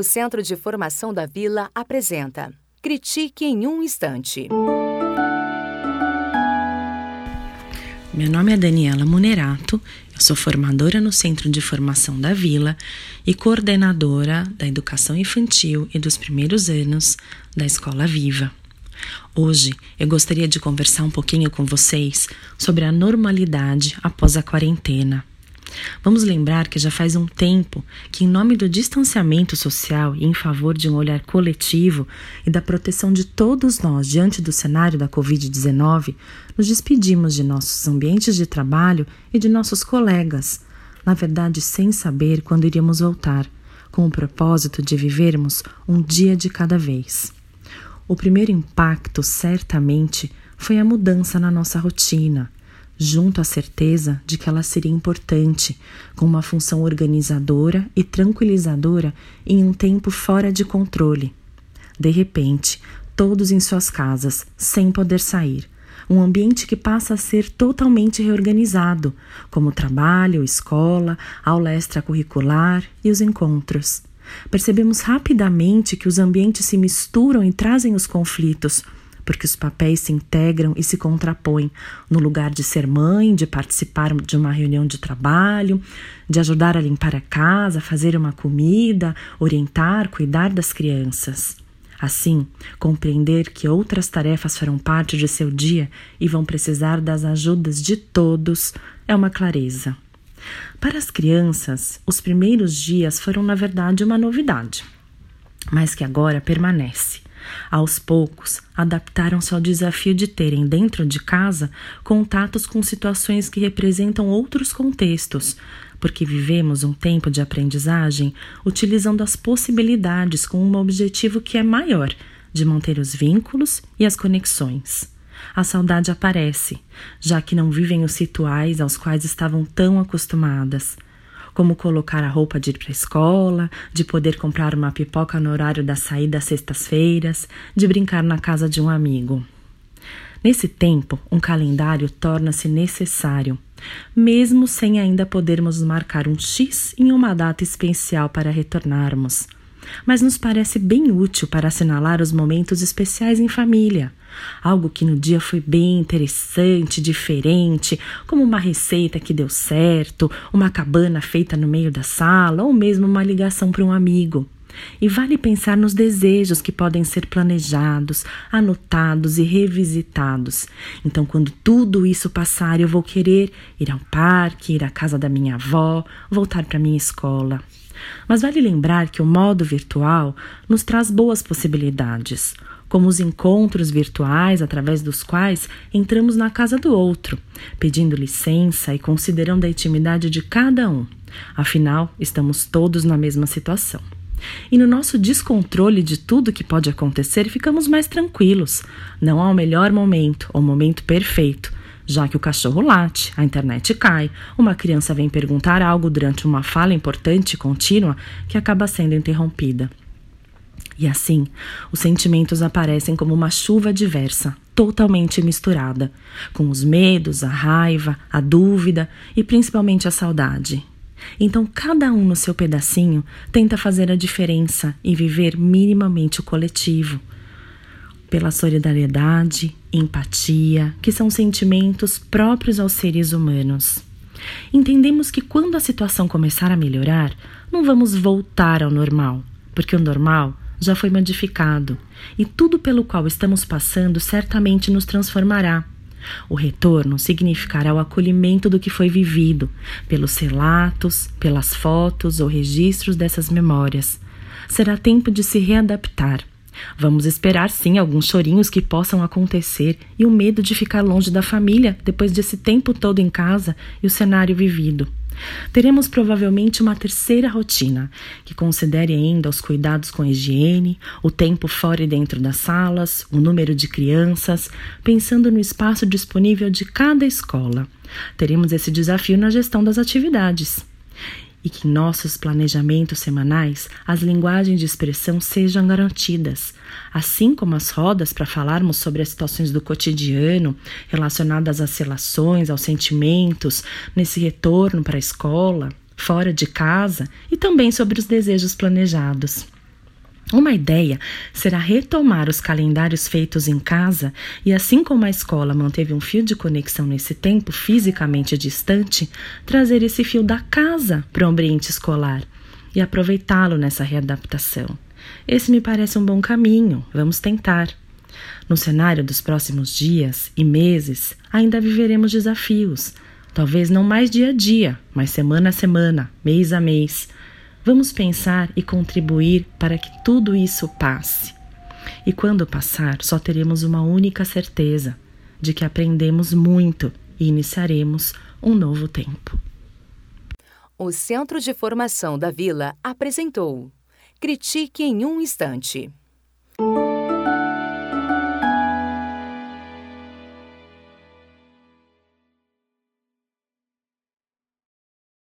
O Centro de Formação da Vila apresenta Critique em um Instante. Meu nome é Daniela Munerato, eu sou formadora no Centro de Formação da Vila e coordenadora da Educação Infantil e dos Primeiros Anos da Escola Viva. Hoje eu gostaria de conversar um pouquinho com vocês sobre a normalidade após a quarentena. Vamos lembrar que já faz um tempo que, em nome do distanciamento social e em favor de um olhar coletivo e da proteção de todos nós diante do cenário da Covid-19, nos despedimos de nossos ambientes de trabalho e de nossos colegas, na verdade sem saber quando iríamos voltar, com o propósito de vivermos um dia de cada vez. O primeiro impacto, certamente, foi a mudança na nossa rotina, junto à certeza de que ela seria importante, com uma função organizadora e tranquilizadora em um tempo fora de controle. De repente, todos em suas casas, sem poder sair. Um ambiente que passa a ser totalmente reorganizado, como trabalho, escola, aula extracurricular e os encontros. Percebemos rapidamente que os ambientes se misturam e trazem os conflitos, porque os papéis se integram e se contrapõem no lugar de ser mãe, de participar de uma reunião de trabalho, de ajudar a limpar a casa, fazer uma comida, orientar, cuidar das crianças. Assim, compreender que outras tarefas farão parte de seu dia e vão precisar das ajudas de todos é uma clareza. Para as crianças, os primeiros dias foram, na verdade, uma novidade, mas que agora permanece. Aos poucos, adaptaram-se ao desafio de terem dentro de casa contatos com situações que representam outros contextos, porque vivemos um tempo de aprendizagem utilizando as possibilidades com um objetivo que é maior de manter os vínculos e as conexões. A saudade aparece, já que não vivem os rituais aos quais estavam tão acostumadas, como colocar a roupa de ir para a escola, de poder comprar uma pipoca no horário da saída às sextas-feiras, de brincar na casa de um amigo. Nesse tempo, um calendário torna-se necessário, mesmo sem ainda podermos marcar um X em uma data especial para retornarmos mas nos parece bem útil para assinalar os momentos especiais em família. Algo que no dia foi bem interessante, diferente, como uma receita que deu certo, uma cabana feita no meio da sala ou mesmo uma ligação para um amigo. E vale pensar nos desejos que podem ser planejados, anotados e revisitados. Então, quando tudo isso passar, eu vou querer ir ao parque, ir à casa da minha avó, voltar para minha escola. Mas vale lembrar que o modo virtual nos traz boas possibilidades, como os encontros virtuais através dos quais entramos na casa do outro, pedindo licença e considerando a intimidade de cada um. Afinal, estamos todos na mesma situação. E no nosso descontrole de tudo que pode acontecer, ficamos mais tranquilos. Não há o melhor momento, ou momento perfeito, já que o cachorro late, a internet cai, uma criança vem perguntar algo durante uma fala importante e contínua que acaba sendo interrompida. E assim, os sentimentos aparecem como uma chuva diversa, totalmente misturada, com os medos, a raiva, a dúvida e principalmente a saudade. Então, cada um no seu pedacinho tenta fazer a diferença e viver minimamente o coletivo, pela solidariedade, empatia, que são sentimentos próprios aos seres humanos. Entendemos que quando a situação começar a melhorar, não vamos voltar ao normal, porque o normal já foi modificado e tudo pelo qual estamos passando certamente nos transformará. O retorno significará o acolhimento do que foi vivido, pelos relatos, pelas fotos ou registros dessas memórias. Será tempo de se readaptar, Vamos esperar sim alguns chorinhos que possam acontecer e o medo de ficar longe da família depois desse tempo todo em casa e o cenário vivido. Teremos provavelmente uma terceira rotina, que considere ainda os cuidados com a higiene, o tempo fora e dentro das salas, o número de crianças, pensando no espaço disponível de cada escola. Teremos esse desafio na gestão das atividades e que em nossos planejamentos semanais as linguagens de expressão sejam garantidas, assim como as rodas para falarmos sobre as situações do cotidiano relacionadas às relações, aos sentimentos, nesse retorno para a escola, fora de casa e também sobre os desejos planejados. Uma ideia será retomar os calendários feitos em casa e, assim como a escola manteve um fio de conexão nesse tempo fisicamente distante, trazer esse fio da casa para o ambiente escolar e aproveitá-lo nessa readaptação. Esse me parece um bom caminho, vamos tentar. No cenário dos próximos dias e meses, ainda viveremos desafios. Talvez não mais dia a dia, mas semana a semana, mês a mês Vamos pensar e contribuir para que tudo isso passe. E quando passar, só teremos uma única certeza: de que aprendemos muito e iniciaremos um novo tempo. O Centro de Formação da Vila apresentou Critique em um Instante.